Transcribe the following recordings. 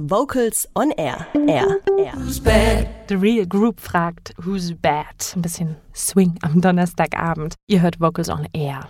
Vocals on Air. Air. Air. Who's bad? The Real Group fragt Who's bad? Ein bisschen Swing am Donnerstagabend. Ihr hört Vocals on Air.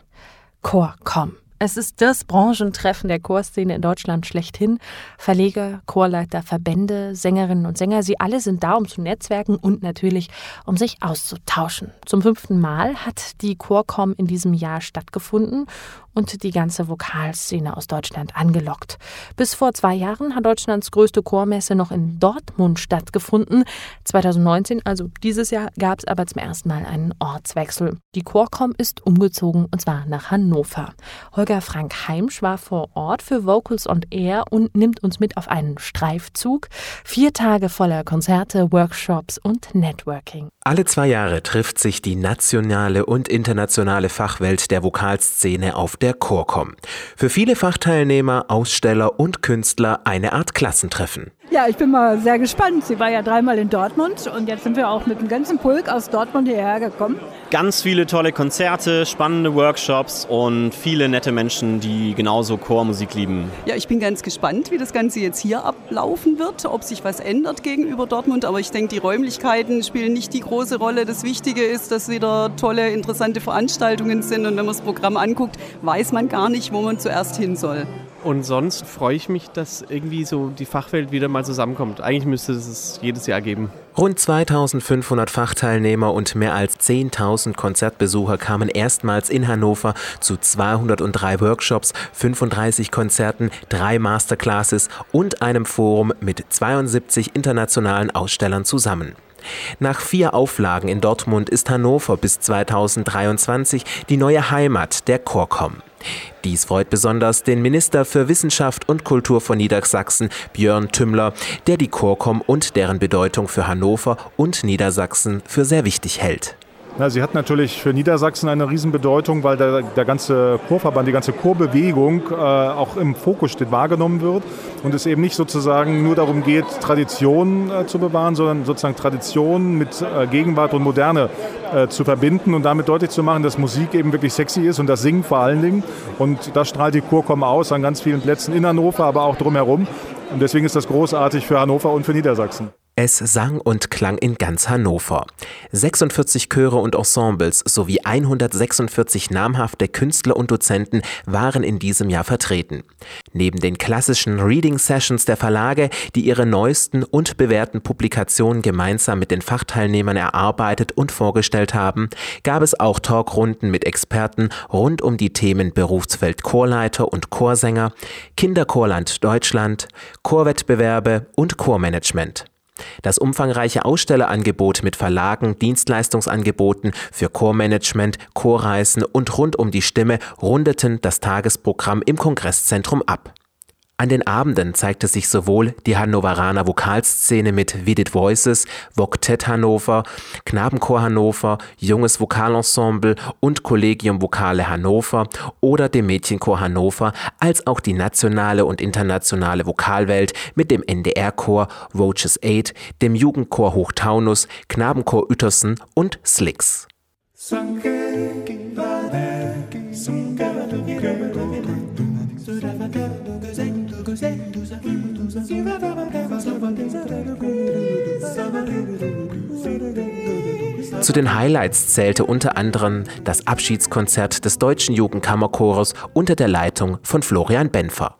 Chor, komm. Es ist das Branchentreffen der Chorszene in Deutschland schlechthin. Verleger, Chorleiter, Verbände, Sängerinnen und Sänger, sie alle sind da, um zu netzwerken und natürlich, um sich auszutauschen. Zum fünften Mal hat die Chorcom in diesem Jahr stattgefunden und die ganze Vokalszene aus Deutschland angelockt. Bis vor zwei Jahren hat Deutschlands größte Chormesse noch in Dortmund stattgefunden. 2019, also dieses Jahr, gab es aber zum ersten Mal einen Ortswechsel. Die Chorcom ist umgezogen und zwar nach Hannover. Holger Frank Heimsch war vor Ort für Vocals on Air und nimmt uns mit auf einen Streifzug. Vier Tage voller Konzerte, Workshops und Networking. Alle zwei Jahre trifft sich die nationale und internationale Fachwelt der Vokalszene auf der Chorcom. Für viele Fachteilnehmer, Aussteller und Künstler eine Art Klassentreffen. Ja, ich bin mal sehr gespannt. Sie war ja dreimal in Dortmund und jetzt sind wir auch mit dem ganzen Pulk aus Dortmund hierher gekommen. Ganz viele tolle Konzerte, spannende Workshops und viele nette Menschen, die genauso Chormusik lieben. Ja, ich bin ganz gespannt, wie das Ganze jetzt hier ablaufen wird, ob sich was ändert gegenüber Dortmund. Aber ich denke, die Räumlichkeiten spielen nicht die große Rolle. Das Wichtige ist, dass wieder tolle, interessante Veranstaltungen sind. Und wenn man das Programm anguckt, weiß man gar nicht, wo man zuerst hin soll. Und sonst freue ich mich, dass irgendwie so die Fachwelt wieder mal zusammenkommt. Eigentlich müsste es es jedes Jahr geben. Rund 2500 Fachteilnehmer und mehr als 10.000 Konzertbesucher kamen erstmals in Hannover zu 203 Workshops, 35 Konzerten, drei Masterclasses und einem Forum mit 72 internationalen Ausstellern zusammen. Nach vier Auflagen in Dortmund ist Hannover bis 2023 die neue Heimat der Chorcom. Dies freut besonders den Minister für Wissenschaft und Kultur von Niedersachsen, Björn Tümmler, der die Chorcom und deren Bedeutung für Hannover und Niedersachsen für sehr wichtig hält. Na, sie hat natürlich für Niedersachsen eine Riesenbedeutung, weil der, der ganze Chorverband, die ganze Chorbewegung äh, auch im Fokus steht, wahrgenommen wird und es eben nicht sozusagen nur darum geht, Tradition äh, zu bewahren, sondern sozusagen Tradition mit äh, Gegenwart und Moderne äh, zu verbinden und damit deutlich zu machen, dass Musik eben wirklich sexy ist und das Singen vor allen Dingen. Und das strahlt die Chorkom aus an ganz vielen Plätzen in Hannover, aber auch drumherum. Und deswegen ist das großartig für Hannover und für Niedersachsen. Es sang und klang in ganz Hannover. 46 Chöre und Ensembles sowie 146 namhafte Künstler und Dozenten waren in diesem Jahr vertreten. Neben den klassischen Reading Sessions der Verlage, die ihre neuesten und bewährten Publikationen gemeinsam mit den Fachteilnehmern erarbeitet und vorgestellt haben, gab es auch Talkrunden mit Experten rund um die Themen Berufsfeld Chorleiter und Chorsänger, Kinderchorland Deutschland, Chorwettbewerbe und Chormanagement. Das umfangreiche Ausstellerangebot mit Verlagen, Dienstleistungsangeboten für Chormanagement, Chorreisen und rund um die Stimme rundeten das Tagesprogramm im Kongresszentrum ab. An den Abenden zeigte sich sowohl die Hannoveraner Vokalszene mit Vidit Voices, Voktet Hannover, Knabenchor Hannover, Junges Vokalensemble und Collegium Vokale Hannover oder dem Mädchenchor Hannover, als auch die nationale und internationale Vokalwelt mit dem NDR-Chor Roaches 8, dem Jugendchor Hochtaunus, Knabenchor Uetersen und Slicks. Zu den Highlights zählte unter anderem das Abschiedskonzert des Deutschen Jugendkammerchores unter der Leitung von Florian Benfer.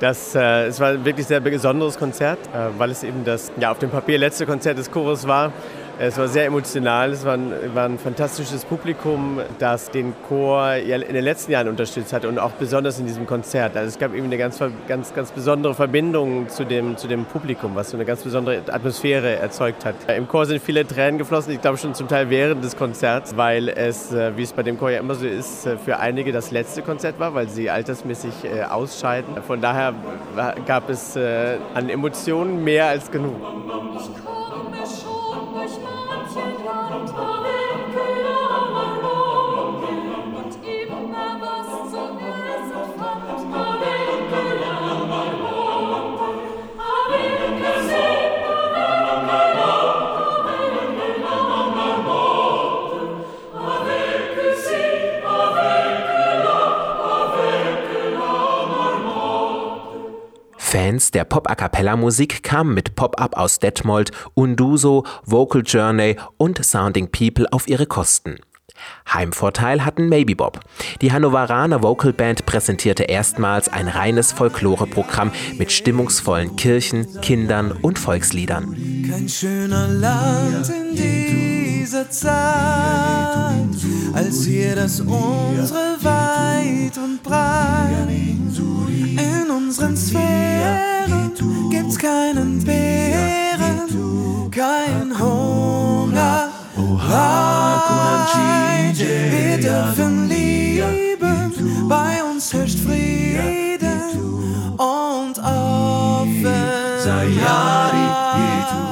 Das, äh, es war ein wirklich sehr besonderes Konzert, äh, weil es eben das ja, auf dem Papier letzte Konzert des Chores war. Es war sehr emotional, es war ein, war ein, fantastisches Publikum, das den Chor in den letzten Jahren unterstützt hat und auch besonders in diesem Konzert. Also es gab eben eine ganz, ganz, ganz besondere Verbindung zu dem, zu dem Publikum, was so eine ganz besondere Atmosphäre erzeugt hat. Im Chor sind viele Tränen geflossen, ich glaube schon zum Teil während des Konzerts, weil es, äh, wie es bei dem Chor ja immer so ist, äh, für einige das letzte Konzert war, weil sie altersmäßig äh, ausscheiden. Von daher gab es an Emotionen mehr als genug. Fans der Pop-A-Cappella-Musik kamen mit Pop-Up aus Detmold, Unduso, Vocal Journey und Sounding People auf ihre Kosten. Heimvorteil hatten Maybe Bob. Die Hannoveraner Vocal Band präsentierte erstmals ein reines Folkloreprogramm mit stimmungsvollen Kirchen, Kindern und Volksliedern. Kein schöner Land in dieser Zeit, als hier das unsere weit und breit. In unseren Sphären gibt's keinen Bären, kein Hunger. Oha, wir dürfen lieben, bei uns herrscht Frieden und offen.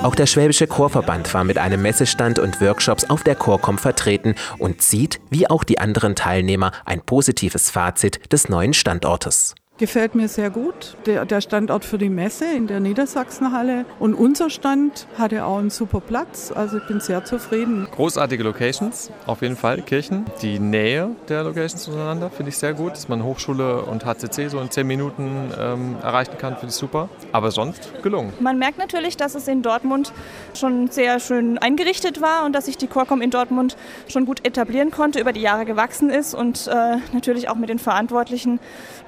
Auch der Schwäbische Chorverband war mit einem Messestand und Workshops auf der Chorcom vertreten und zieht, wie auch die anderen Teilnehmer, ein positives Fazit des neuen Standortes. Gefällt mir sehr gut. Der, der, Standort für die Messe in der Niedersachsenhalle. Und unser Stand hatte auch einen super Platz. Also ich bin sehr zufrieden. Großartige Locations, auf jeden Fall. Kirchen. Die Nähe der Locations zueinander finde ich sehr gut. Dass man Hochschule und HCC so in zehn Minuten ähm, erreichen kann, finde ich super. Aber sonst gelungen. Man merkt natürlich, dass es in Dortmund schon sehr schön eingerichtet war und dass sich die Chorcom in Dortmund schon gut etablieren konnte, über die Jahre gewachsen ist und äh, natürlich auch mit den Verantwortlichen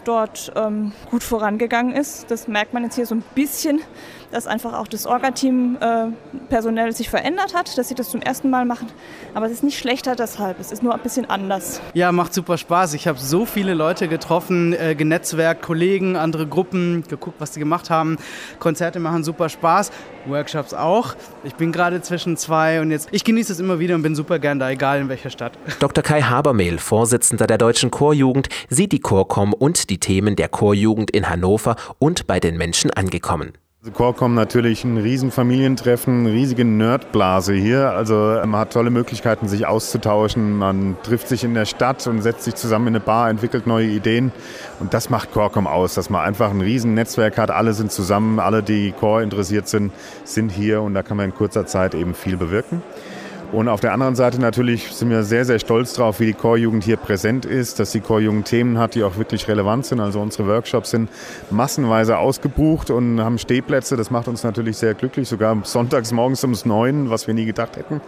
dort ähm, gut vorangegangen ist. Das merkt man jetzt hier so ein bisschen, dass einfach auch das Orga-Team äh, personell sich verändert hat, dass sie das zum ersten Mal machen. Aber es ist nicht schlechter deshalb, es ist nur ein bisschen anders. Ja, macht super Spaß. Ich habe so viele Leute getroffen, äh, genetzwerkt, Kollegen, andere Gruppen, geguckt, was sie gemacht haben. Konzerte machen super Spaß, Workshops auch. Ich bin gerade zwischen zwei und jetzt, ich genieße es immer wieder und bin super gern da, egal in welcher Stadt. Dr. Kai Habermehl, Vorsitzender der Deutschen Chorjugend, sieht die Chorcom und die Themen der Chorjugend in Hannover und bei den Menschen angekommen. Chorcom natürlich ein Riesenfamilientreffen, riesige Nerdblase hier. Also man hat tolle Möglichkeiten, sich auszutauschen. Man trifft sich in der Stadt und setzt sich zusammen in eine Bar, entwickelt neue Ideen. Und das macht Chorcom aus, dass man einfach ein Riesennetzwerk hat. Alle sind zusammen, alle, die Chor interessiert sind, sind hier und da kann man in kurzer Zeit eben viel bewirken. Und auf der anderen Seite natürlich sind wir sehr, sehr stolz drauf, wie die Chorjugend hier präsent ist, dass die Chorjugend Themen hat, die auch wirklich relevant sind. Also unsere Workshops sind massenweise ausgebucht und haben Stehplätze. Das macht uns natürlich sehr glücklich, sogar sonntags morgens ums neun, was wir nie gedacht hätten.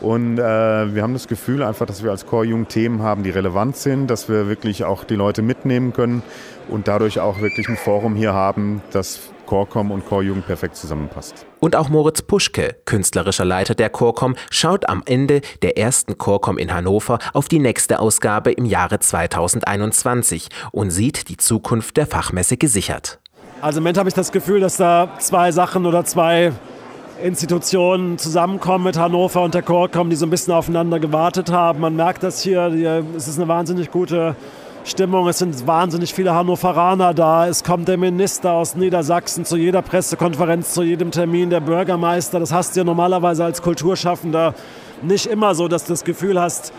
Und äh, wir haben das Gefühl einfach, dass wir als Chorjugend Themen haben, die relevant sind, dass wir wirklich auch die Leute mitnehmen können und dadurch auch wirklich ein Forum hier haben, das Chorcom und Chorjugend perfekt zusammenpasst. Und auch Moritz Puschke, künstlerischer Leiter der Chorcom, schaut am Ende der ersten Chorcom in Hannover auf die nächste Ausgabe im Jahre 2021 und sieht die Zukunft der Fachmesse gesichert. Also im Moment habe ich das Gefühl, dass da zwei Sachen oder zwei Institutionen zusammenkommen mit Hannover und der Chorcom, die so ein bisschen aufeinander gewartet haben. Man merkt das hier, es ist eine wahnsinnig gute Stimmung. Es sind wahnsinnig viele Hannoveraner da. Es kommt der Minister aus Niedersachsen zu jeder Pressekonferenz, zu jedem Termin, der Bürgermeister. Das hast du ja normalerweise als Kulturschaffender nicht immer so, dass du das Gefühl hast,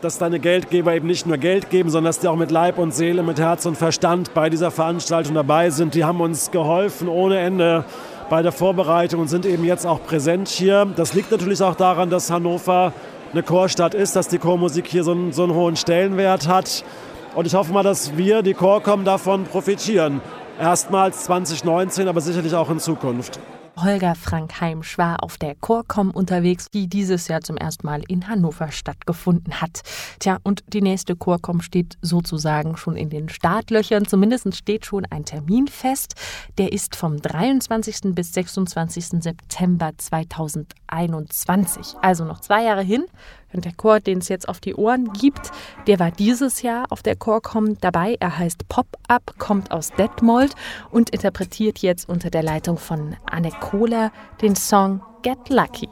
dass deine Geldgeber eben nicht nur Geld geben, sondern dass die auch mit Leib und Seele, mit Herz und Verstand bei dieser Veranstaltung dabei sind. Die haben uns geholfen ohne Ende bei der Vorbereitung und sind eben jetzt auch präsent hier. Das liegt natürlich auch daran, dass Hannover eine Chorstadt ist, dass die Chormusik hier so einen, so einen hohen Stellenwert hat. Und ich hoffe mal, dass wir, die Chorcom, davon profitieren. Erstmals 2019, aber sicherlich auch in Zukunft. Holger Frank Heimsch war auf der Chorcom unterwegs, die dieses Jahr zum ersten Mal in Hannover stattgefunden hat. Tja, und die nächste Chorcom steht sozusagen schon in den Startlöchern. Zumindest steht schon ein Termin fest. Der ist vom 23. bis 26. September 2021. Also noch zwei Jahre hin. Und der Chor, den es jetzt auf die Ohren gibt, der war dieses Jahr auf der Chorcom dabei. Er heißt Pop-Up, kommt aus Detmold und interpretiert jetzt unter der Leitung von Anne Kohler den Song Get Lucky.